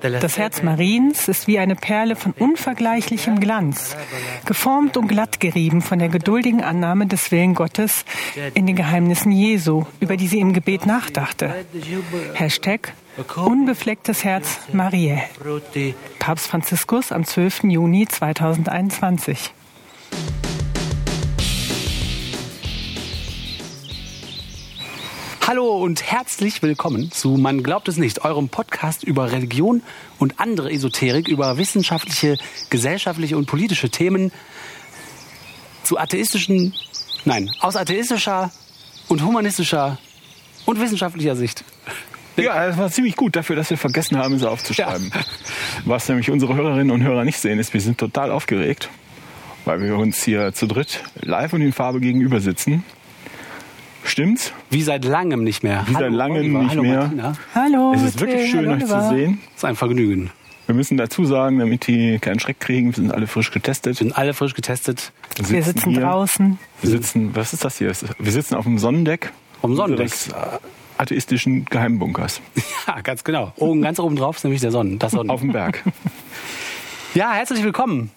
Das Herz Mariens ist wie eine Perle von unvergleichlichem Glanz, geformt und glatt gerieben von der geduldigen Annahme des Willen Gottes in den Geheimnissen Jesu, über die sie im Gebet nachdachte. Hashtag Unbeflecktes Herz Mariä. Papst Franziskus am 12. Juni 2021. Hallo und herzlich willkommen zu Man glaubt es nicht, eurem Podcast über Religion und andere Esoterik, über wissenschaftliche, gesellschaftliche und politische Themen zu atheistischen, nein, aus atheistischer und humanistischer und wissenschaftlicher Sicht. Ja, das war ziemlich gut dafür, dass wir vergessen haben, sie aufzuschreiben. Ja. Was nämlich unsere Hörerinnen und Hörer nicht sehen, ist, wir sind total aufgeregt, weil wir uns hier zu dritt live und in Farbe gegenüber sitzen. Stimmt's? Wie seit langem nicht mehr. Wie Hallo, seit langem Oliver. nicht Hallo, mehr. Martina. Hallo. Es ist wirklich schön, Hallo, euch zu sehen. Es ist ein Vergnügen. Wir müssen dazu sagen, damit die keinen Schreck kriegen, wir sind alle frisch getestet. Wir sind alle frisch getestet. Wir sitzen, wir sitzen draußen. Wir sitzen, was ist das hier? Wir sitzen auf dem Sonnendeck. Auf dem Sonnendeck. Des atheistischen Geheimbunkers. Ja, ganz genau. Oben, ganz oben drauf ist nämlich der Sonnen, das Sonnen. Auf dem Berg. ja, herzlich willkommen.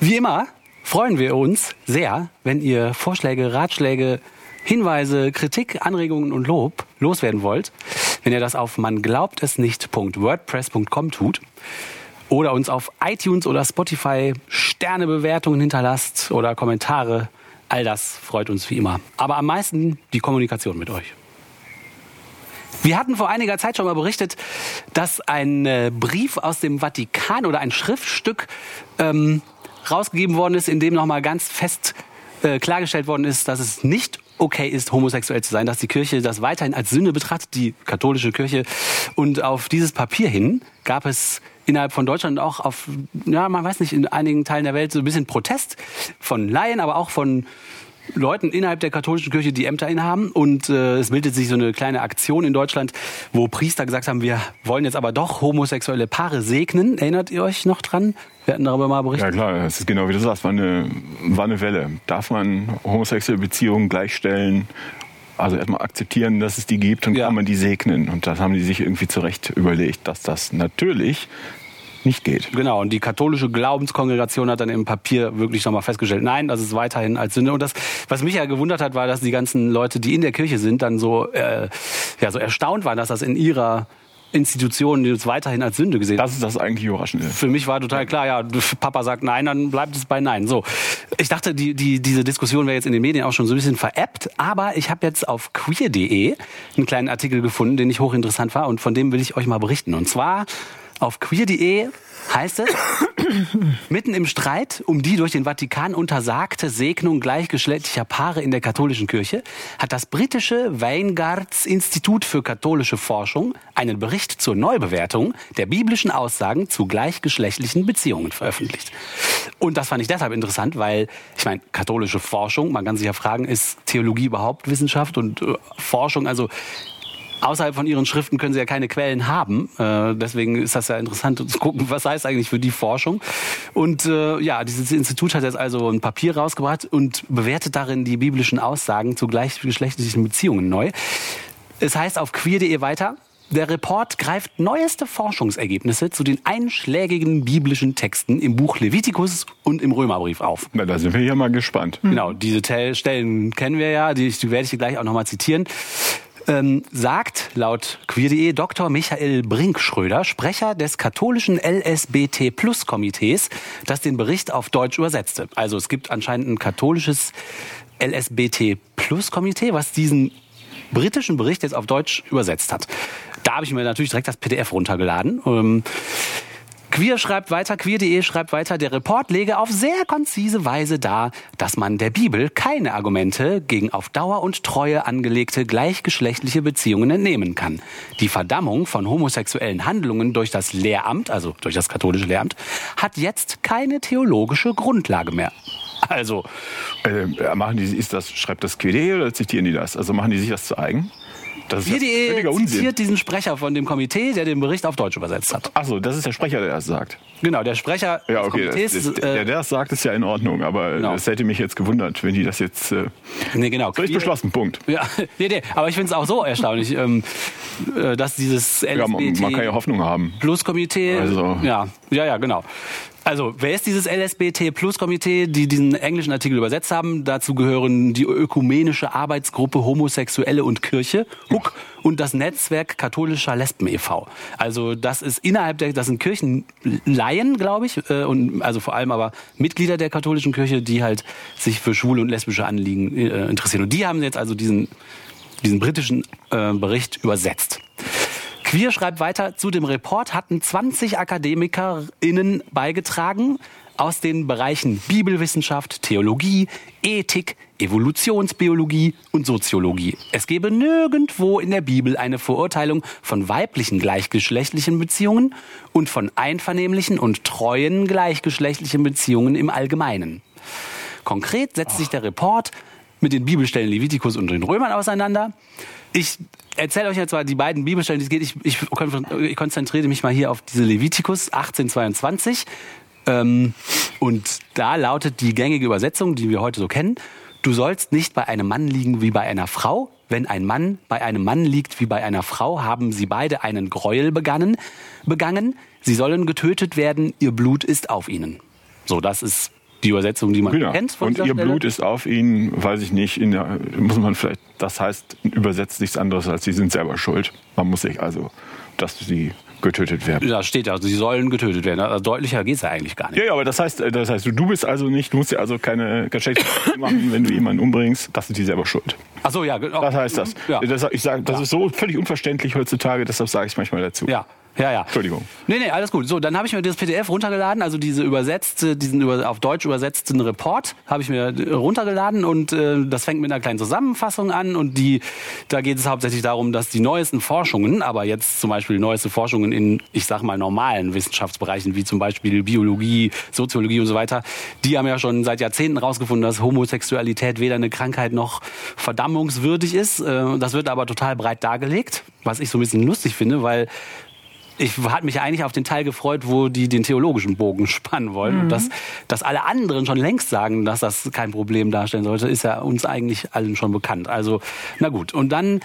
Wie immer freuen wir uns sehr, wenn ihr Vorschläge, Ratschläge, Hinweise, Kritik, Anregungen und Lob loswerden wollt, wenn ihr das auf man glaubt es nicht.wordpress.com tut oder uns auf iTunes oder Spotify Sternebewertungen hinterlasst oder Kommentare, all das freut uns wie immer. Aber am meisten die Kommunikation mit euch. Wir hatten vor einiger Zeit schon mal berichtet, dass ein äh, Brief aus dem Vatikan oder ein Schriftstück ähm, rausgegeben worden ist, in dem nochmal ganz fest äh, klargestellt worden ist, dass es nicht okay ist, homosexuell zu sein, dass die Kirche das weiterhin als Sünde betrachtet, die katholische Kirche. Und auf dieses Papier hin gab es innerhalb von Deutschland auch auf, ja, man weiß nicht, in einigen Teilen der Welt so ein bisschen Protest von Laien, aber auch von Leuten innerhalb der katholischen Kirche, die Ämter innehaben. Und äh, es bildet sich so eine kleine Aktion in Deutschland, wo Priester gesagt haben, wir wollen jetzt aber doch homosexuelle Paare segnen. Erinnert ihr euch noch dran? Wir hatten darüber mal berichtet. Ja klar, das ist genau wie du sagst, war eine, war eine Welle. Darf man homosexuelle Beziehungen gleichstellen? Also erstmal akzeptieren, dass es die gibt, dann ja. kann man die segnen. Und das haben die sich irgendwie zurecht überlegt, dass das natürlich nicht geht. Genau, und die katholische Glaubenskongregation hat dann im Papier wirklich nochmal festgestellt, nein, das ist weiterhin als Sünde. Und das, was mich ja gewundert hat, war, dass die ganzen Leute, die in der Kirche sind, dann so, äh, ja, so erstaunt waren, dass das in ihrer Institutionen, die es weiterhin als Sünde gesehen Das ist das eigentlich Überraschende. Für mich war total klar, ja, Papa sagt nein, dann bleibt es bei nein. So, ich dachte, die, die, diese Diskussion wäre jetzt in den Medien auch schon so ein bisschen veräppt, aber ich habe jetzt auf queer.de einen kleinen Artikel gefunden, den ich hochinteressant war und von dem will ich euch mal berichten. Und zwar auf queer.de heißt es, mitten im Streit um die durch den Vatikan untersagte Segnung gleichgeschlechtlicher Paare in der katholischen Kirche hat das britische Weingarts Institut für katholische Forschung einen Bericht zur Neubewertung der biblischen Aussagen zu gleichgeschlechtlichen Beziehungen veröffentlicht. Und das fand ich deshalb interessant, weil ich meine, katholische Forschung, man kann sich ja fragen, ist Theologie überhaupt Wissenschaft und äh, Forschung, also außerhalb von ihren Schriften können sie ja keine Quellen haben. Äh, deswegen ist das ja interessant zu gucken, was heißt eigentlich für die Forschung. Und äh, ja, dieses Institut hat jetzt also ein Papier rausgebracht und bewertet darin die biblischen Aussagen zu gleichgeschlechtlichen Beziehungen neu. Es heißt auf queer.de weiter, der Report greift neueste Forschungsergebnisse zu den einschlägigen biblischen Texten im Buch Levitikus und im Römerbrief auf. Na, da sind wir ja mal gespannt. Genau, diese Stellen kennen wir ja, die, die werde ich gleich auch nochmal zitieren ähm, sagt laut queer.de Dr. Michael Brinkschröder, Sprecher des katholischen LSBT-Plus-Komitees, das den Bericht auf Deutsch übersetzte. Also es gibt anscheinend ein katholisches LSBT-Plus-Komitee, was diesen britischen Bericht jetzt auf Deutsch übersetzt hat. Da habe ich mir natürlich direkt das PDF runtergeladen. Ähm, Queer schreibt weiter, queer.de schreibt weiter, der Report lege auf sehr konzise Weise dar, dass man der Bibel keine Argumente gegen auf Dauer und Treue angelegte gleichgeschlechtliche Beziehungen entnehmen kann. Die Verdammung von homosexuellen Handlungen durch das Lehramt, also durch das katholische Lehramt, hat jetzt keine theologische Grundlage mehr. Also. Äh, machen die, ist das, schreibt das QD oder zitieren die das? Also machen die sich das zu eigen? Das ist ja zitiert diesen Sprecher von dem Komitee, der den Bericht auf Deutsch übersetzt hat. Achso, das ist der Sprecher, der das sagt. Genau, der Sprecher Ja, des okay. Komitees. Das, das, äh, der, der das sagt, ist ja in Ordnung, aber Genau. es hätte mich jetzt gewundert, wenn die das jetzt. Äh, nee, genau. Queer- beschlossen, Punkt. Ja, nee, nee, aber ich finde es auch so erstaunlich, ähm, äh, dass dieses Ja, man, man kann ja Hoffnung haben. Plus Komitee, Also- ja, ja, ja, genau. Also, wer ist dieses LSBT Plus Komitee, die diesen englischen Artikel übersetzt haben? Dazu gehören die ökumenische Arbeitsgruppe Homosexuelle und Kirche, HUK, und das Netzwerk katholischer Lesben e.V. Also, das ist innerhalb der, das sind Kirchenlaien, glaube ich, äh, und also vor allem aber Mitglieder der katholischen Kirche, die halt sich für schwule und lesbische Anliegen äh, interessieren. Und die haben jetzt also diesen, diesen britischen äh, Bericht übersetzt. Queer schreibt weiter, zu dem Report hatten 20 AkademikerInnen beigetragen aus den Bereichen Bibelwissenschaft, Theologie, Ethik, Evolutionsbiologie und Soziologie. Es gebe nirgendwo in der Bibel eine Verurteilung von weiblichen gleichgeschlechtlichen Beziehungen und von einvernehmlichen und treuen gleichgeschlechtlichen Beziehungen im Allgemeinen. Konkret setzt sich der Report mit den Bibelstellen Levitikus und den Römern auseinander. Ich erzähle euch jetzt mal die beiden Bibelstellen, die es geht. Ich, ich, ich konzentriere mich mal hier auf diese Levitikus 1822. Ähm, und da lautet die gängige Übersetzung, die wir heute so kennen. Du sollst nicht bei einem Mann liegen wie bei einer Frau. Wenn ein Mann bei einem Mann liegt wie bei einer Frau, haben sie beide einen Gräuel begangen. begangen. Sie sollen getötet werden, ihr Blut ist auf ihnen. So, das ist die Übersetzung, die man Ja. kennt. Von Und ihr Stelle. Blut ist auf ihnen, weiß ich nicht, in der, muss man vielleicht, das heißt übersetzt nichts anderes als sie sind selber schuld. Man muss sich also, dass sie getötet werden. Da steht ja, sie sollen getötet werden. Also deutlicher geht's ja eigentlich gar nicht. Ja, ja, aber das heißt, äh, das heißt, du bist also nicht, du musst ja also keine Geschlechtsverkehr machen, wenn du jemanden umbringst, das sind die selber schuld. Ach so, ja. genau. Was heißt das? Ja. das ich sage, das ist so völlig unverständlich heutzutage, deshalb sage ich es manchmal dazu. Ja. Ja, ja. Entschuldigung. Nee, nee, alles gut. So, dann habe ich mir das PDF runtergeladen, also diese übersetzte, diesen über, auf Deutsch übersetzten Report habe ich mir runtergeladen und äh, das fängt mit einer kleinen Zusammenfassung an und die, da geht es hauptsächlich darum, dass die neuesten Forschungen, aber jetzt zum Beispiel neueste Forschungen in, ich sag mal, normalen Wissenschaftsbereichen, wie zum Beispiel Biologie, Soziologie und so weiter, die haben ja schon seit Jahrzehnten rausgefunden, dass Homosexualität weder eine Krankheit noch verdammungswürdig ist. Äh, das wird aber total breit dargelegt, was ich so ein bisschen lustig finde, weil ich hatte mich eigentlich auf den Teil gefreut, wo die den theologischen Bogen spannen wollen. Und dass, dass alle anderen schon längst sagen, dass das kein Problem darstellen sollte, ist ja uns eigentlich allen schon bekannt. Also, na gut. Und dann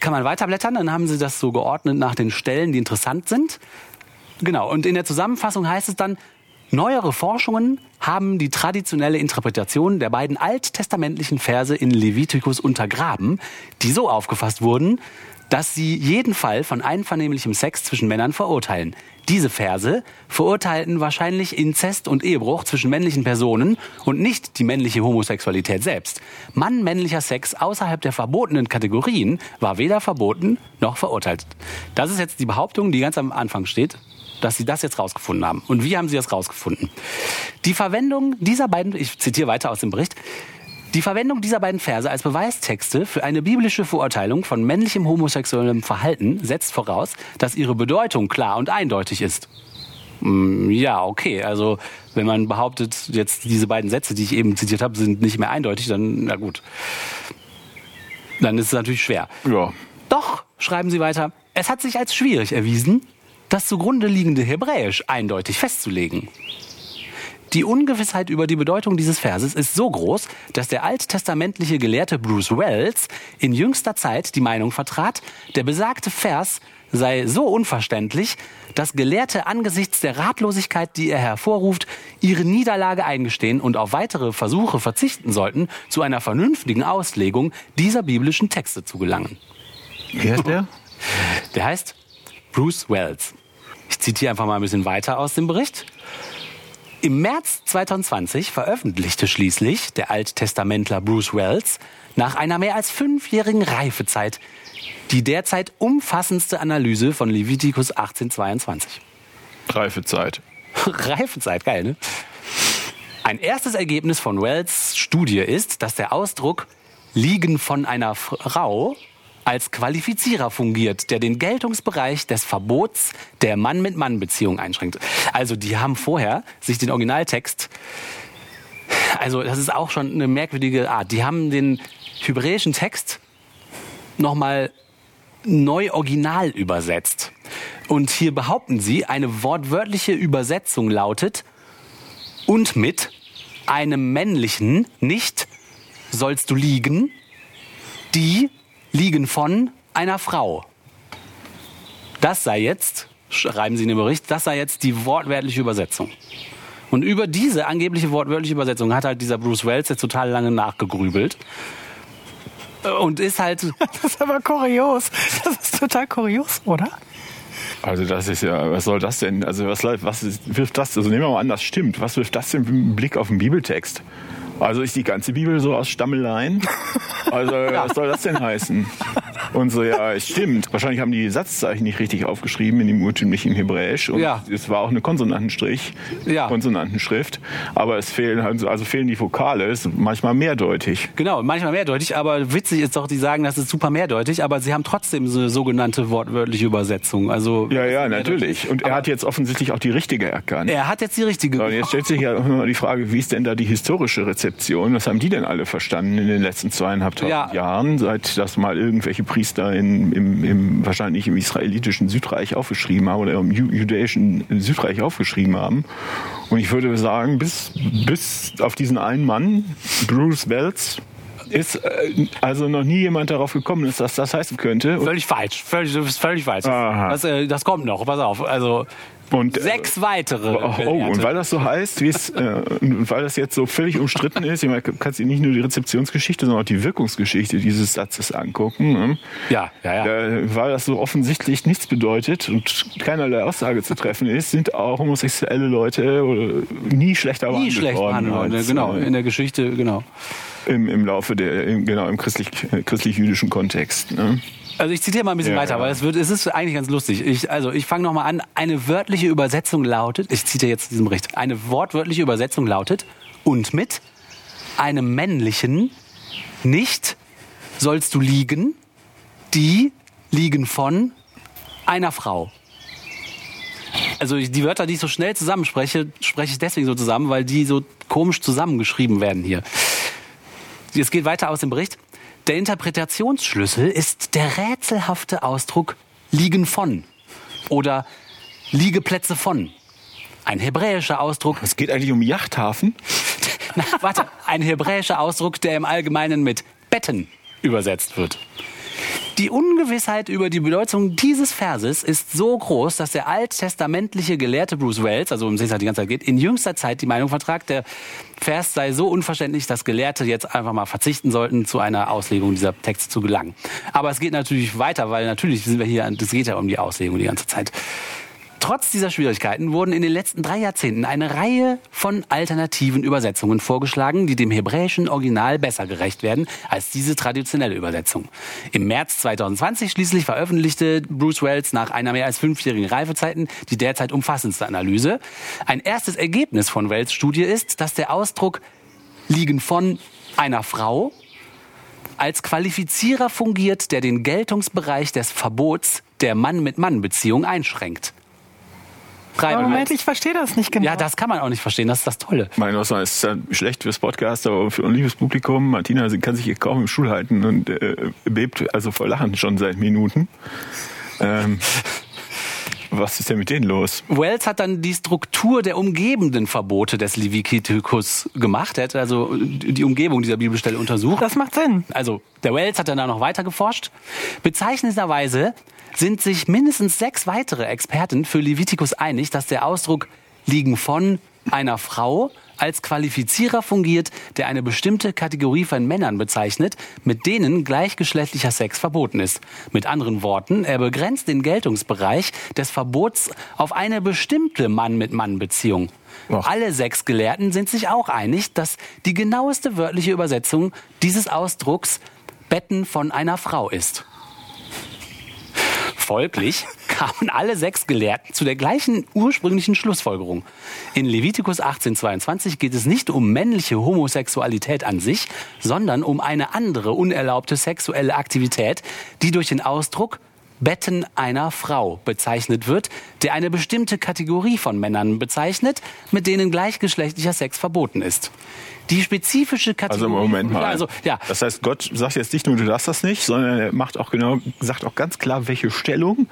kann man weiterblättern, dann haben sie das so geordnet nach den Stellen, die interessant sind. Genau. Und in der Zusammenfassung heißt es dann, Neuere Forschungen haben die traditionelle Interpretation der beiden alttestamentlichen Verse in Levitikus untergraben, die so aufgefasst wurden, dass sie jeden Fall von einvernehmlichem Sex zwischen Männern verurteilen. Diese Verse verurteilten wahrscheinlich Inzest und Ehebruch zwischen männlichen Personen und nicht die männliche Homosexualität selbst. Mann-männlicher Sex außerhalb der verbotenen Kategorien war weder verboten noch verurteilt. Das ist jetzt die Behauptung, die ganz am Anfang steht, dass sie das jetzt rausgefunden haben. Und wie haben sie das rausgefunden? Die Verwendung dieser beiden, ich zitiere weiter aus dem Bericht, die Verwendung dieser beiden Verse als Beweistexte für eine biblische Verurteilung von männlichem homosexuellem Verhalten setzt voraus, dass ihre Bedeutung klar und eindeutig ist. Mm, Ja, okay. Also wenn man behauptet, jetzt diese beiden Sätze, die ich eben zitiert habe, sind nicht mehr eindeutig, dann na gut. Dann ist es natürlich schwer. Ja. Doch, schreiben sie weiter, es hat sich als schwierig erwiesen, das zugrunde liegende Hebräisch eindeutig festzulegen. Die Ungewissheit über die Bedeutung dieses Verses ist so groß, dass der alttestamentliche Gelehrte Bruce Wells in jüngster Zeit die Meinung vertrat, der besagte Vers sei so unverständlich, dass Gelehrte angesichts der Ratlosigkeit, die er hervorruft, ihre Niederlage eingestehen und auf weitere Versuche verzichten sollten, zu einer vernünftigen Auslegung dieser biblischen Texte zu gelangen. Wie heißt der? Der heißt Bruce Wells. Ich zitiere einfach mal ein bisschen weiter aus dem Bericht. Im März 2020 veröffentlichte schließlich der Alttestamentler Bruce Wells nach einer mehr als fünfjährigen Reifezeit die derzeit umfassendste Analyse von Levitikus 1822. Reifezeit. Reifezeit, geil, ne? Ein erstes Ergebnis von Wells Studie ist, dass der Ausdruck liegen von einer Frau als Qualifizierer fungiert, der den Geltungsbereich des Verbots der Mann-mit-Mann-Beziehung einschränkt. Also die haben vorher sich den Originaltext, also das ist auch schon eine merkwürdige Art, die haben den hebräischen Text nochmal neu original übersetzt. Und hier behaupten sie, eine wortwörtliche Übersetzung lautet und mit einem männlichen nicht sollst du liegen, die liegen von einer Frau. Das sei jetzt, schreiben sie in dem Bericht, das sei jetzt die wortwörtliche Übersetzung. Und über diese angebliche wortwörtliche Übersetzung hat halt dieser Bruce Wells jetzt total lange nachgegrübelt. Und ist halt. Das ist aber kurios. Das ist total kurios, oder? Also das ist ja, was soll das denn? Also was, was ist, wirft das? Also nehmen wir mal an, das stimmt. Was wirft das denn im Blick auf den Bibeltext? Also ist die ganze Bibel so aus Stammeleien? Also ja. was soll das denn heißen? Und so, ja, es stimmt. Wahrscheinlich haben die Satzzeichen nicht richtig aufgeschrieben in dem urtümlichen Hebräisch. Und ja. es war auch eine Konsonantenstrich, ja. Konsonantenschrift. Aber es fehlen, also, also fehlen die Vokale, ist manchmal mehrdeutig. Genau, manchmal mehrdeutig. Aber witzig ist doch, die sagen, das ist super mehrdeutig, aber sie haben trotzdem so eine sogenannte wortwörtliche Übersetzung. Also, ja, ja, natürlich. Und er hat jetzt offensichtlich auch die richtige erkannt. Er hat jetzt die richtige. Und jetzt stellt sich ja immer die Frage, wie ist denn da die historische Rezeption? Was haben die denn alle verstanden in den letzten zweieinhalbtausend ja. Jahren, seit das mal irgendwelche Priester Priester in, im, im, wahrscheinlich im israelitischen Südreich aufgeschrieben haben oder im jüdischen Südreich aufgeschrieben haben. Und ich würde sagen, bis, bis auf diesen einen Mann, Bruce Wells, ist äh, also noch nie jemand darauf gekommen ist, dass das heißen könnte. Völlig falsch. Völlig, völlig falsch. Das, äh, das, kommt noch. Pass auf. Also und, äh, Sechs weitere. Oh, oh, und weil das so heißt, wie es, äh, und weil das jetzt so völlig umstritten ist, ich meine, kannst du nicht nur die Rezeptionsgeschichte, sondern auch die Wirkungsgeschichte dieses Satzes angucken. Ne? Ja, ja, ja. Äh, weil das so offensichtlich nichts bedeutet und keinerlei Aussage zu treffen ist, sind auch homosexuelle Leute nie schlechter behandelt nie schlecht worden. Als, genau, äh, in der Geschichte, genau. Im, im Laufe der, im, genau, im christlich, christlich-jüdischen Kontext. Ne? Also ich zitiere mal ein bisschen ja, weiter, weil es, wird, es ist eigentlich ganz lustig. Ich, also ich fange nochmal an. Eine wörtliche Übersetzung lautet, ich zitiere jetzt diesen Bericht, eine wortwörtliche Übersetzung lautet, und mit einem männlichen nicht sollst du liegen, die liegen von einer Frau. Also die Wörter, die ich so schnell zusammenspreche, spreche ich deswegen so zusammen, weil die so komisch zusammengeschrieben werden hier. Es geht weiter aus dem Bericht. Der Interpretationsschlüssel ist der rätselhafte Ausdruck liegen von oder Liegeplätze von. Ein hebräischer Ausdruck. Es geht eigentlich um Yachthafen? Na, warte, ein hebräischer Ausdruck, der im Allgemeinen mit Betten übersetzt wird. Die Ungewissheit über die Bedeutung dieses Verses ist so groß, dass der alttestamentliche Gelehrte Bruce Wells, also um den es halt die ganze Zeit geht, in jüngster Zeit die Meinung vertragt, der Vers sei so unverständlich, dass Gelehrte jetzt einfach mal verzichten sollten, zu einer Auslegung dieser Texte zu gelangen. Aber es geht natürlich weiter, weil natürlich sind wir hier, es geht ja um die Auslegung die ganze Zeit. Trotz dieser Schwierigkeiten wurden in den letzten drei Jahrzehnten eine Reihe von alternativen Übersetzungen vorgeschlagen, die dem hebräischen Original besser gerecht werden als diese traditionelle Übersetzung. Im März 2020 schließlich veröffentlichte Bruce Wells nach einer mehr als fünfjährigen Reifezeiten die derzeit umfassendste Analyse. Ein erstes Ergebnis von Wells Studie ist, dass der Ausdruck liegen von einer Frau als Qualifizierer fungiert, der den Geltungsbereich des Verbots der Mann-mit-Mann-Beziehung einschränkt. Moment, halt. ich verstehe das nicht genau. Ja, das kann man auch nicht verstehen. Das ist das Tolle. Mein was ist ja schlecht fürs Podcast, aber für ein liebes Publikum. Martina sie kann sich hier kaum im Stuhl halten und äh, bebt also vor Lachen schon seit Minuten. Ähm, was ist denn mit denen los? Wells hat dann die Struktur der umgebenden Verbote des Leviticus gemacht. Er hat also die Umgebung dieser Bibelstelle untersucht. Das macht Sinn. Also der Wells hat dann da noch weiter geforscht. Bezeichnenderweise sind sich mindestens sechs weitere Experten für Leviticus einig, dass der Ausdruck liegen von einer Frau als Qualifizierer fungiert, der eine bestimmte Kategorie von Männern bezeichnet, mit denen gleichgeschlechtlicher Sex verboten ist. Mit anderen Worten, er begrenzt den Geltungsbereich des Verbots auf eine bestimmte Mann-mit-Mann-Beziehung. Alle sechs Gelehrten sind sich auch einig, dass die genaueste wörtliche Übersetzung dieses Ausdrucks Betten von einer Frau ist. Folglich kamen alle sechs Gelehrten zu der gleichen ursprünglichen Schlussfolgerung. In Levitikus 1822 geht es nicht um männliche Homosexualität an sich, sondern um eine andere unerlaubte sexuelle Aktivität, die durch den Ausdruck Betten einer Frau bezeichnet wird, der eine bestimmte Kategorie von Männern bezeichnet, mit denen gleichgeschlechtlicher Sex verboten ist. Die spezifische Also Kategorie. Moment mal. Also, ja. Das heißt, Gott sagt jetzt nicht nur, du darfst das nicht, sondern er macht auch genau, sagt auch ganz klar, welche Stellung.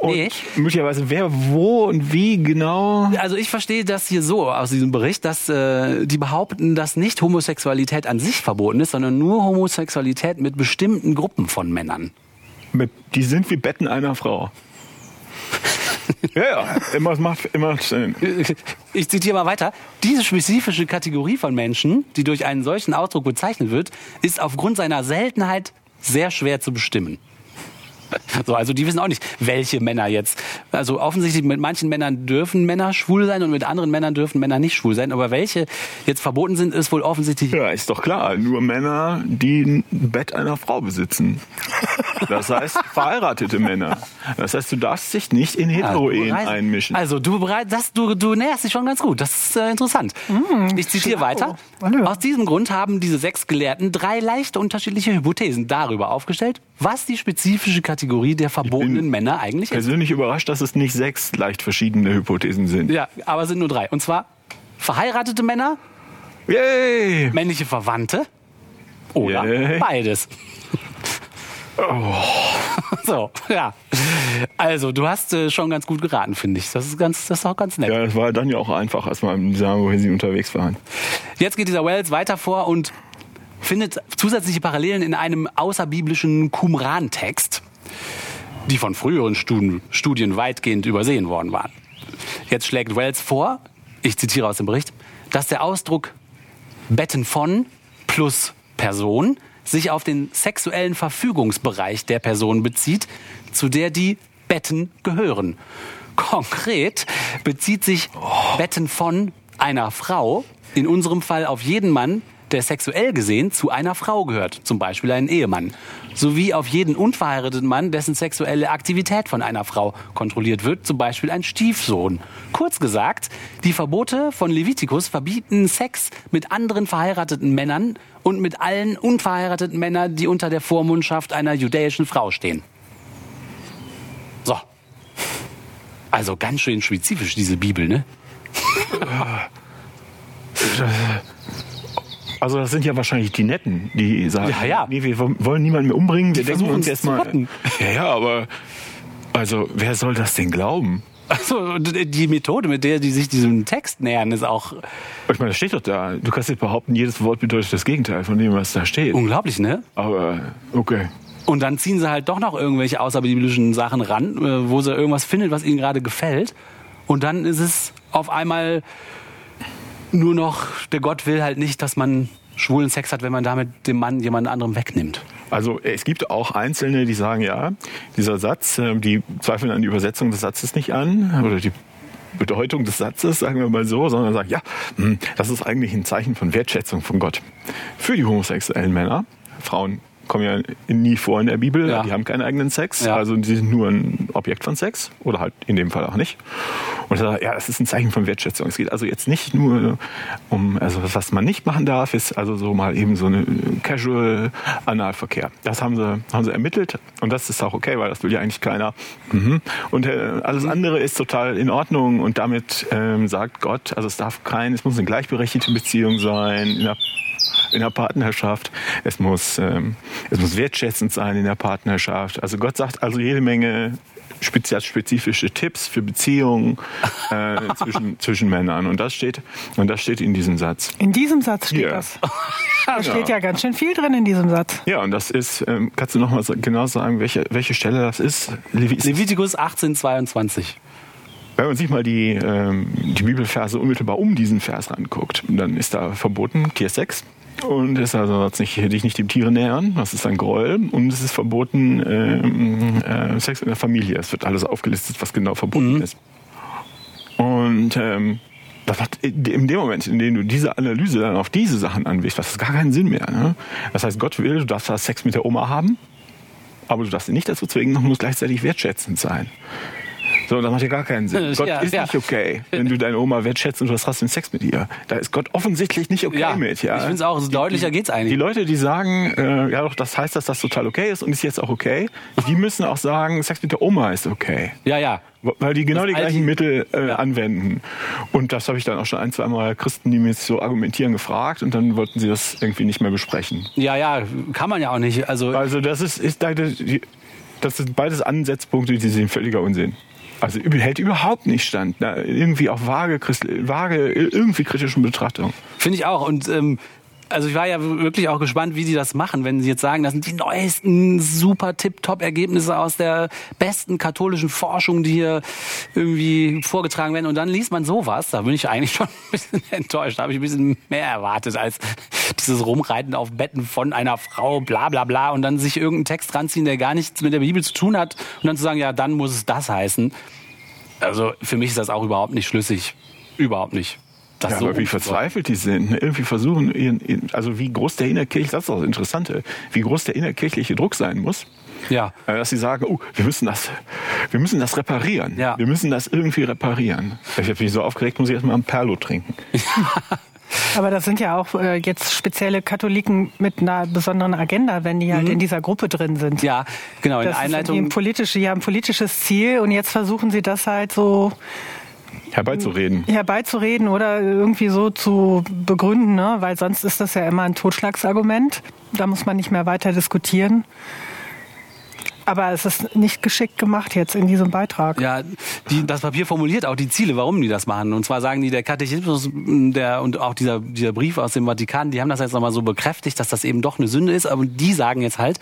Und Nee. möglicherweise wer, wo und wie genau. Also ich verstehe das hier so aus diesem Bericht, dass äh, die behaupten, dass nicht Homosexualität an sich verboten ist, sondern nur Homosexualität mit bestimmten Gruppen von Männern. Mit, die sind wie Betten einer Frau. ja, ja, immer, macht immer Sinn. Ich zitiere mal weiter. Diese spezifische Kategorie von Menschen, die durch einen solchen Ausdruck bezeichnet wird, ist aufgrund seiner Seltenheit sehr schwer zu bestimmen. So, also die wissen auch nicht, welche Männer jetzt. Also offensichtlich mit manchen Männern dürfen Männer schwul sein und mit anderen Männern dürfen Männer nicht schwul sein. Aber welche jetzt verboten sind, ist wohl offensichtlich. Ja, ist doch klar. Nur Männer, die ein Bett einer Frau besitzen. Das heißt, verheiratete Männer. Das heißt, du darfst dich nicht in Heteroehen Also, einmischen. Also du bereit, das, du, du näherst dich schon ganz gut. Das ist äh, interessant. ich zitiere weiter. Hallo. Aus diesem Grund haben diese sechs Gelehrten drei leicht unterschiedliche Hypothesen darüber aufgestellt, was die spezifische Kategorie der verbotenen Männer eigentlich ist. Persönlich überrascht, dass es nicht sechs leicht verschiedene Hypothesen sind. Ja, aber es sind nur drei. Und zwar verheiratete Männer, Yay! männliche Verwandte oder Yay. beides. So, ja. Also, du hast äh, schon ganz gut geraten, finde ich. Das ist ganz, das ist auch ganz nett. Ja, das war dann ja auch einfach, als wir sagen, wohin sie unterwegs waren. Jetzt geht dieser Wells weiter vor und findet zusätzliche Parallelen in einem außerbiblischen Qumran-Text, die von früheren Studien, weitgehend übersehen worden waren. Jetzt schlägt Wells vor, ich zitiere aus dem Bericht, dass der Ausdruck Betten von plus Person sich auf den sexuellen Verfügungsbereich der Person bezieht, zu der die Betten gehören. Konkret bezieht sich Betten von einer Frau, in unserem Fall auf jeden Mann, der sexuell gesehen zu einer Frau gehört, zum Beispiel einen Ehemann, sowie auf jeden unverheirateten Mann, dessen sexuelle Aktivität von einer Frau kontrolliert wird, zum Beispiel ein Stiefsohn. Kurz gesagt, die Verbote von Levitikus verbieten Sex mit anderen verheirateten Männern und mit allen unverheirateten Männern, die unter der Vormundschaft einer jüdischen Frau stehen. So. Also ganz schön spezifisch, diese Bibel, ne? Also das sind ja wahrscheinlich die Netten, die sagen, Ja, ja. nee, wir wollen niemanden mehr umbringen, wir denken versuchen uns erstmal. retten. Ja, ja, aber also wer soll das denn glauben? Also die Methode, mit der die sich diesem Text nähern, ist auch Ich meine, das steht doch da. Du kannst jetzt behaupten, jedes Wort bedeutet das Gegenteil von dem, was da steht. unglaublich, ne? Aber okay. Und dann ziehen sie halt doch noch irgendwelche außerbiblischen Sachen ran, äh, wo sie irgendwas findet, was ihnen gerade gefällt. Und dann ist es auf einmal nur noch, der Gott will halt nicht, dass man schwulen Sex hat, wenn man damit dem Mann jemand anderem wegnimmt. Also es gibt auch Einzelne, die sagen, ja, dieser Satz, äh, die zweifeln an die Übersetzung des Satzes nicht an oder die Bedeutung des Satzes, sagen wir mal so, sondern sagen, ja, hm, das ist eigentlich ein Zeichen von Wertschätzung von Gott. Für die homosexuellen Männer, Frauen kommen ja nie vor in der Bibel, Ja. die haben keinen eigenen Sex, Ja. also die sind nur ein Objekt von Sex oder halt in dem Fall auch nicht. Und er sagt, ja, das ist ein Zeichen von Wertschätzung. Es geht also jetzt nicht nur um, also was man nicht machen darf, ist also so mal eben so eine Casual Analverkehr. Das haben sie, haben sie ermittelt und das ist auch okay, weil das will ja eigentlich keiner. Mhm. Und äh, alles andere ist total in Ordnung und damit ähm, sagt Gott, also es darf kein, es muss eine gleichberechtigte Beziehung sein in der in der Partnerschaft. Es muss, ähm, es muss wertschätzend sein in der Partnerschaft. Also Gott sagt also jede Menge spezi- spezifische Tipps für Beziehungen äh, zwischen, zwischen Männern. Und das steht, und das steht in diesem Satz. In diesem Satz steht Hier. das. Da steht ja ganz schön viel drin in diesem Satz. Ja, und das ist, ähm, kannst du noch mal so- genau sagen, welche, welche Stelle das ist? Levi Levitikus 1822. Wenn man sich mal die, ähm, die Bibelverse unmittelbar um diesen Vers ranguckt, dann ist da verboten Tiersex. Und es ist also nicht, dich nicht dem Tiere nähern, das ist ein Gräuel. Und es ist verboten ähm, äh, Sex in der Familie. Es wird alles aufgelistet, was genau verboten ist. Und ähm, das hat in dem Moment, in dem du diese Analyse dann auf diese Sachen anwächst, das hat gar keinen Sinn mehr. Ne? Das heißt, Gott will, du darfst da Sex mit der Oma haben, aber du darfst ihn nicht dazu zwingen, und muss gleichzeitig wertschätzend sein. So, das macht ja gar keinen Sinn. Gott Ja, ist ja. nicht okay, wenn du deine Oma wertschätzt und du hast trotzdem Sex mit ihr. Da ist Gott offensichtlich nicht okay Ja, mit. Ja? ich finde es auch, so deutlicher geht's eigentlich. Die Leute, die sagen, äh, ja doch, das heißt, dass das total okay ist und ist jetzt auch okay, die müssen auch sagen, Sex mit der Oma ist okay. Ja, ja. Weil die genau Das die gleichen Mittel äh, anwenden. Und das habe ich dann auch schon ein, zwei Mal Christen, die mir so argumentieren, gefragt und dann wollten sie das irgendwie nicht mehr besprechen. Ja, ja, kann man ja auch nicht. Also, Also das ist, ist das sind beides Ansatzpunkte, die sind völliger Unsinn. Also hält überhaupt nicht stand. Na, irgendwie auch vage, vage irgendwie kritischen Betrachtung. Finde ich auch. Und ähm, also ich war ja wirklich auch gespannt, wie sie das machen, wenn sie jetzt sagen, das sind die neuesten super Tip-Top-Ergebnisse aus der besten katholischen Forschung, die hier irgendwie vorgetragen werden. Und dann liest man sowas. Da bin ich eigentlich schon ein bisschen enttäuscht. Da habe ich ein bisschen mehr erwartet als dieses Rumreiten auf Betten von einer Frau, bla bla bla. Und dann sich irgendeinen Text ranziehen, der gar nichts mit der Bibel zu tun hat. Und dann zu sagen, ja, dann muss es das heißen. Also für mich ist das auch überhaupt nicht schlüssig. Überhaupt nicht. Das Ja, so aber wie verzweifelt die sind. ne? Irgendwie versuchen, ihren, also wie groß der innerkirchliche, das ist das Interessante, wie groß der innerkirchliche Druck sein muss. Ja. äh, Dass sie sagen, oh, wir müssen das, wir müssen das reparieren. Ja. Wir müssen das irgendwie reparieren. Ich habe mich so aufgeregt, muss ich erstmal ein Perlo trinken. Aber das sind ja auch äh, jetzt spezielle Katholiken mit einer besonderen Agenda, wenn die halt in dieser Gruppe drin sind. Mhm. Ja, genau, in Das ist irgendwie Einleitung. ein politisch, die haben ein politisches Ziel und jetzt versuchen sie das halt so Herbeizureden. herbeizureden oder irgendwie so zu begründen, ne? weil sonst ist das ja immer ein Totschlagsargument. Da muss man nicht mehr weiter diskutieren. Aber es ist nicht geschickt gemacht jetzt in diesem Beitrag. Ja, die, das Papier formuliert auch die Ziele, warum die das machen. Und zwar sagen die, der Katechismus der, und auch dieser, dieser Brief aus dem Vatikan, die haben das jetzt nochmal so bekräftigt, dass das eben doch eine Sünde ist. Aber die sagen jetzt halt,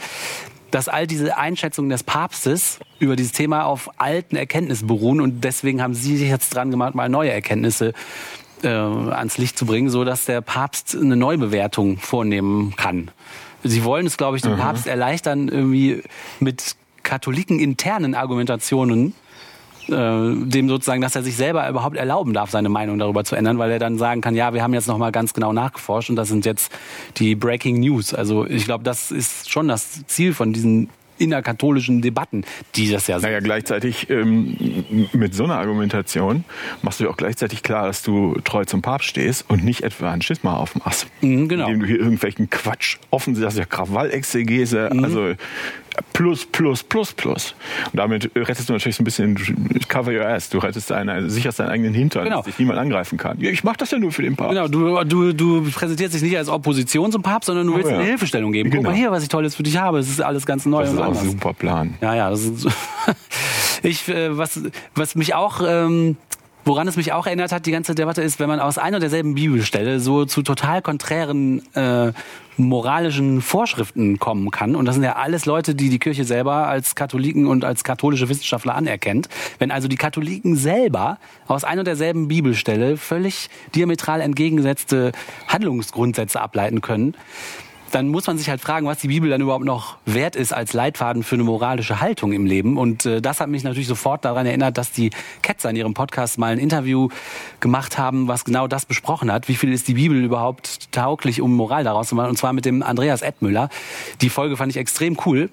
dass all diese Einschätzungen des Papstes über dieses Thema auf alten Erkenntnissen beruhen. Und deswegen haben sie sich jetzt dran gemacht, mal neue Erkenntnisse äh, ans Licht zu bringen, so dass der Papst eine Neubewertung vornehmen kann. Sie wollen es, glaube ich, dem Papst erleichtern, irgendwie mit Katholiken internen Argumentationen dem sozusagen, dass er sich selber überhaupt erlauben darf, seine Meinung darüber zu ändern, weil er dann sagen kann, ja, wir haben jetzt noch mal ganz genau nachgeforscht und das sind jetzt die Breaking News. Also ich glaube, das ist schon das Ziel von diesen innerkatholischen Debatten, die das ja sind. Naja, gleichzeitig ähm, mit so einer Argumentation machst du ja auch gleichzeitig klar, dass du treu zum Papst stehst und nicht etwa ein Schisma aufmachst. Mhm, genau. Indem du hier irgendwelchen Quatsch offen, das ist ja Krawallexegese, Mhm. also plus, plus, plus, plus. Und damit rettest du natürlich so ein bisschen cover your ass. Du rettest deine, sicherst deinen eigenen Hintern, Genau. dass dich niemand angreifen kann. Ja, ich mach das ja nur für den Papst. Genau, du, du, du präsentierst dich nicht als Opposition zum Papst, sondern du willst Oh ja. eine Hilfestellung geben. Guck Genau. mal hier, was ich Tolles für dich habe. Es ist alles ganz neu Das und ist auch ein super Plan. Ja, ja, ich, äh, was, was mich auch, ähm, woran es mich auch erinnert hat, die ganze Debatte ist, wenn man aus einer und derselben Bibelstelle so zu total konträren äh, moralischen Vorschriften kommen kann. Und das sind ja alles Leute, die die Kirche selber als Katholiken und als katholische Wissenschaftler anerkennt. Wenn also die Katholiken selber aus einer und derselben Bibelstelle völlig diametral entgegengesetzte Handlungsgrundsätze ableiten können, dann muss man sich halt fragen, was die Bibel dann überhaupt noch wert ist als Leitfaden für eine moralische Haltung im Leben. Und äh, das hat mich natürlich sofort daran erinnert, dass die Ketzer in ihrem Podcast mal ein Interview gemacht haben, was genau das besprochen hat. Wie viel ist die Bibel überhaupt tauglich, um Moral daraus zu machen? Und zwar mit dem Andreas Edmüller. Die Folge fand ich extrem cool.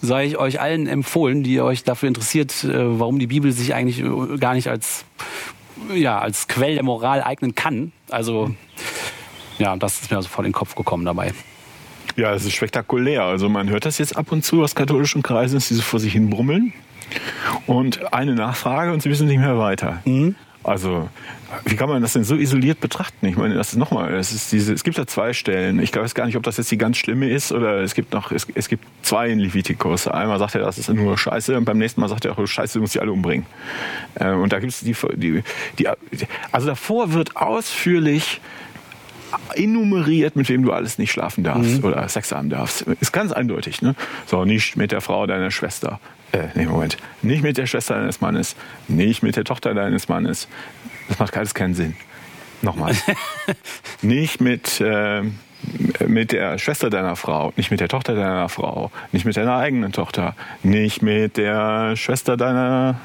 Sei ich euch allen empfohlen, die euch dafür interessiert, äh, warum die Bibel sich eigentlich äh, gar nicht als, ja, als Quell der Moral eignen kann. Also, ja, das ist mir sofort in den Kopf gekommen dabei. Ja, es ist spektakulär. Also man hört das jetzt ab und zu aus katholischen Kreisen, dass sie so vor sich hin brummeln. Und eine Nachfrage und sie wissen nicht mehr weiter. Also, wie kann man das denn so isoliert betrachten? Ich meine, das ist nochmal, es ist diese, es gibt da zwei Stellen. Ich weiß gar nicht, ob das jetzt die ganz schlimme ist oder es gibt noch, es, es gibt zwei in Levitikus. Einmal sagt er, das ist nur Scheiße und beim nächsten Mal sagt er auch, Scheiße, du musst die alle umbringen. Äh, Und da gibt es die, die, die, also davor wird ausführlich enumeriert, mit wem du alles nicht schlafen darfst oder Sex haben darfst. Ist ganz eindeutig. Ne? So, nicht mit der Frau deiner Schwester. Äh, nee, Moment. Nicht mit der Schwester deines Mannes. Nicht mit der Tochter deines Mannes. Das macht alles keinen Sinn. Nochmal. nicht mit, äh, mit der Schwester deiner Frau. Nicht mit der Tochter deiner Frau. Nicht mit deiner eigenen Tochter. Nicht mit der Schwester deiner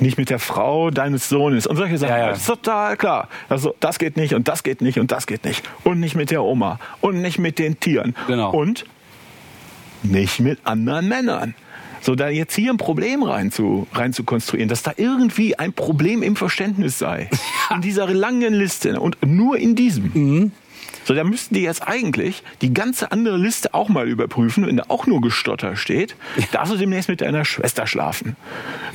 nicht mit der Frau deines Sohnes und solche Sachen. Ja, ja. Das ist total klar. Also das geht nicht und das geht nicht und das geht nicht. Und nicht mit der Oma und nicht mit den Tieren. Genau. Und nicht mit anderen Männern. So, da jetzt hier ein Problem rein zu, rein zu konstruieren, dass da irgendwie ein Problem im Verständnis sei. In dieser langen Liste und nur in diesem. So, da müssten die jetzt eigentlich die ganze andere Liste auch mal überprüfen, wenn da auch nur Gestotter steht. Darfst du demnächst mit deiner Schwester schlafen?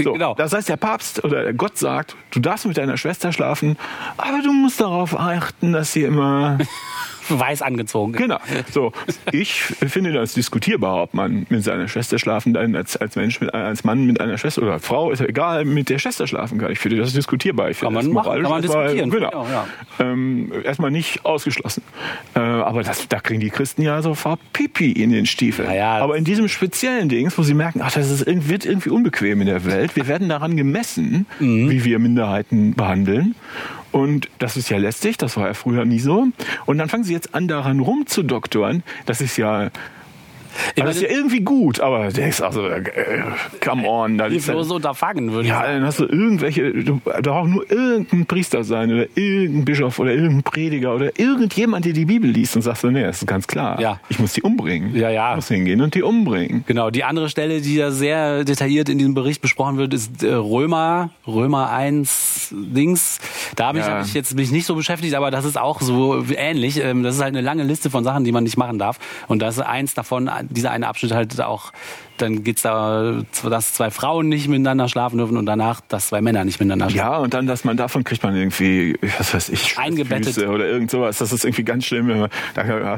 So, Genau. Das heißt, der Papst oder der Gott sagt, du darfst mit deiner Schwester schlafen, aber du musst darauf achten, dass sie immer Weiß angezogen. Genau. So, ich finde das diskutierbar, ob man mit seiner Schwester schlafen kann, als, als Mensch, mit, als Mann mit einer Schwester oder Frau, ist ja egal, mit der Schwester schlafen kann. Ich finde das diskutierbar. Ich Kann man das machen, kann man diskutieren. Genau. Ja, Ähm, erstmal nicht ausgeschlossen. Äh, aber das, da kriegen die Christen ja sofort Pipi in den Stiefel. Ja. Aber in diesem speziellen Dings, wo sie merken, ach, das ist, wird irgendwie unbequem in der Welt. Wir werden daran gemessen, Mhm. wie wir Minderheiten behandeln. Und das ist ja lästig, das war ja früher nie so. Und dann fangen sie jetzt an, daran rumzudoktoren. Das ist ja, das ist ja irgendwie gut, aber der ist also, äh, come on. Da ist Hilflose Unterfangen, würde ich ja, sagen. dann hast du irgendwelche, du, da braucht nur irgendein Priester sein oder irgendein Bischof oder irgendein Prediger oder irgendjemand, der die Bibel liest und sagt so, nee, das ist ganz klar. Ja. Ich muss die umbringen. Ja, ja. Ich muss hingehen und die umbringen. Genau, die andere Stelle, die da sehr detailliert in diesem Bericht besprochen wird, ist äh, Römer, Römer 1 Dings. Da habe ich, Ja. hab ich jetzt mich nicht so beschäftigt, aber das ist auch so ähnlich. Ähm, Das ist halt eine lange Liste von Sachen, die man nicht machen darf. Und das ist eins davon, dieser eine Abschnitt halt auch, dann geht's da, dass zwei Frauen nicht miteinander schlafen dürfen und danach, dass zwei Männer nicht miteinander schlafen. Ja, und dann, dass man davon kriegt man irgendwie, was weiß ich, Eingebettet. Füße oder irgend sowas. Das ist irgendwie ganz schlimm. Wenn man, da,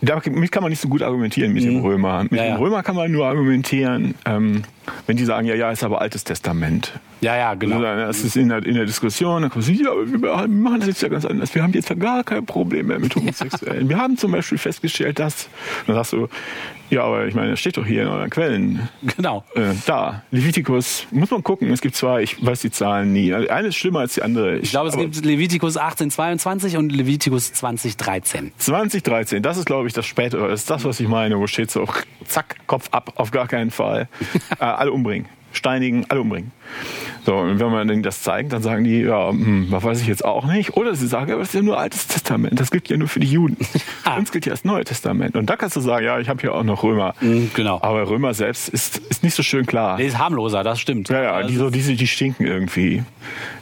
damit kann man nicht so gut argumentieren mit dem Römer. Mit Mhm. Ja, dem ja. Römer kann man nur argumentieren, ähm, wenn die sagen, ja, ja, ist aber Altes Testament. Ja, ja, genau. Also, das ist in der, in der Diskussion, dann kommen sie, ja, wir machen das jetzt ja ganz anders. Wir haben jetzt ja gar kein Problem mehr mit Homosexuellen. Wir haben zum Beispiel festgestellt, dass, sagst du, ja, aber ich meine, das steht doch hier in euren Quellen. Genau. Äh, da, Leviticus, muss man gucken, es gibt zwei, ich weiß die Zahlen nie. Also Eine ist schlimmer als die andere. Ich glaube, es gibt Levitikus 1822 und Levitikus 2013. 2013, das ist, glaube ich, das spätere, das ist das, was ich meine, wo steht so, zack, Kopf ab, auf gar keinen Fall. äh, alle umbringen. Steinigen, alle umbringen. So, und wenn man denen das zeigt, dann sagen die, ja, hm, was weiß ich jetzt auch nicht. Oder sie sagen, ja, das ist ja nur Altes Testament, das gilt ja nur für die Juden. Für uns gilt ja das Neue Testament. Und da kannst du sagen, ja, ich habe hier auch noch Römer. genau. Aber Römer selbst ist, ist nicht so schön klar. Der ist harmloser, das stimmt. Ja, ja, Also, die, so, diese, die stinken irgendwie.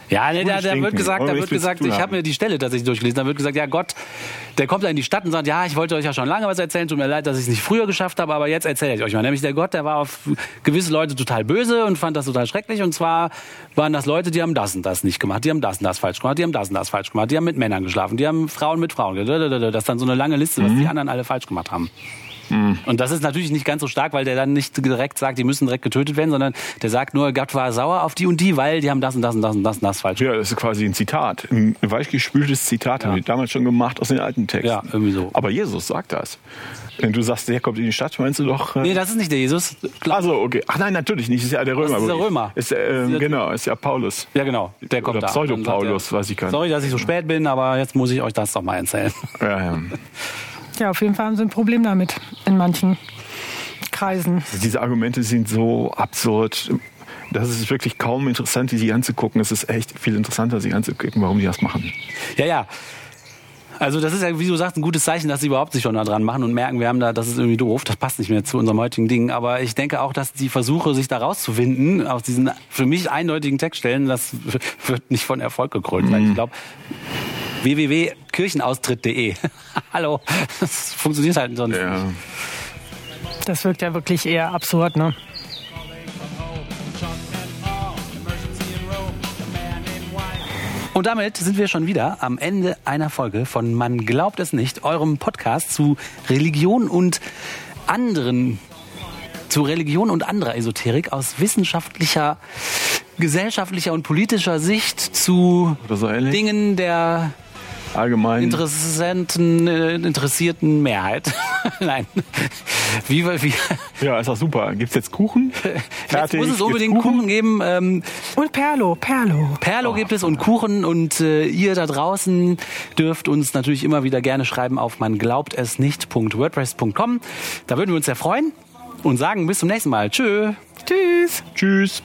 Ja, nee, da, da wird gesagt, da wir wird gesagt, ich habe mir die Stelle tatsächlich durchgelesen, da wird gesagt, ja Gott, der kommt da in die Stadt und sagt, ja, ich wollte euch ja schon lange was erzählen, tut mir leid, dass ich es nicht früher geschafft habe, aber jetzt erzähle ich euch mal. Nämlich der Gott, der war auf gewisse Leute total böse und fand das total schrecklich. Und zwar waren das Leute, die haben das und das nicht gemacht, die haben das und das falsch gemacht, die haben das und das falsch gemacht, die haben mit Männern geschlafen, die haben Frauen mit Frauen, das ist dann so eine lange Liste, was Mhm. die anderen alle falsch gemacht haben. Und das ist natürlich nicht ganz so stark, weil der dann nicht direkt sagt, die müssen direkt getötet werden, sondern der sagt nur, Gott war sauer auf die und die, weil die haben das und das und das und das und das falsch Ja, das ist quasi ein Zitat. Ein weichgespültes Zitat haben die damals schon gemacht aus den alten Texten. Ja, irgendwie so. Aber Jesus sagt das. Wenn du sagst, der kommt in die Stadt, meinst du doch. Äh, Nee, das ist nicht der Jesus. Klar. also, okay. Ach nein, natürlich nicht. Das ist ja der Römer. ist der Römer. Ist, ähm, Ist genau, ist ja Paulus. Ja, genau. Der kommt Oder da. Pseudo-Paulus, weiß ich gar nicht. Sorry, dass ich so spät bin, aber jetzt muss ich euch das doch mal erzählen. Ja, ja. Ja, auf jeden Fall haben sie ein Problem damit in manchen Kreisen. Diese Argumente sind so absurd. Das ist wirklich kaum interessant, die sich anzugucken. Es ist echt viel interessanter, sich anzugucken, warum die das machen. Ja, ja. Also das ist ja, wie du sagst, ein gutes Zeichen, dass sie überhaupt sich schon da dran machen und merken, wir haben da, das ist irgendwie doof, das passt nicht mehr zu unserem heutigen Ding. Aber ich denke auch, dass die Versuche, sich da rauszuwinden, aus diesen für mich eindeutigen Textstellen, das wird nicht von Erfolg gekrönt sein. Ich glaube, www.kirchenaustritt.de. Hallo, das funktioniert halt sonst Ja. nicht. Das wirkt ja wirklich eher absurd, ne? Und damit sind wir schon wieder am Ende einer Folge von Man glaubt es nicht, eurem Podcast zu Religion und anderen zu Religion und anderer Esoterik aus wissenschaftlicher, gesellschaftlicher und politischer Sicht zu. Dingen der Allgemein. interessanten, äh, interessierten Mehrheit. Nein. Wie, wie, Ja, ist doch super. Gibt's jetzt Kuchen? jetzt muss es unbedingt Kuchen geben. Ähm, Und Perlo, Perlo. Perlo gibt es und Kuchen und äh, ihr da draußen dürft uns natürlich immer wieder gerne schreiben auf man glaubt es nicht.wordpress.com. Da würden wir uns sehr freuen und sagen bis zum nächsten Mal. Tschö. Tschüss. Tschüss.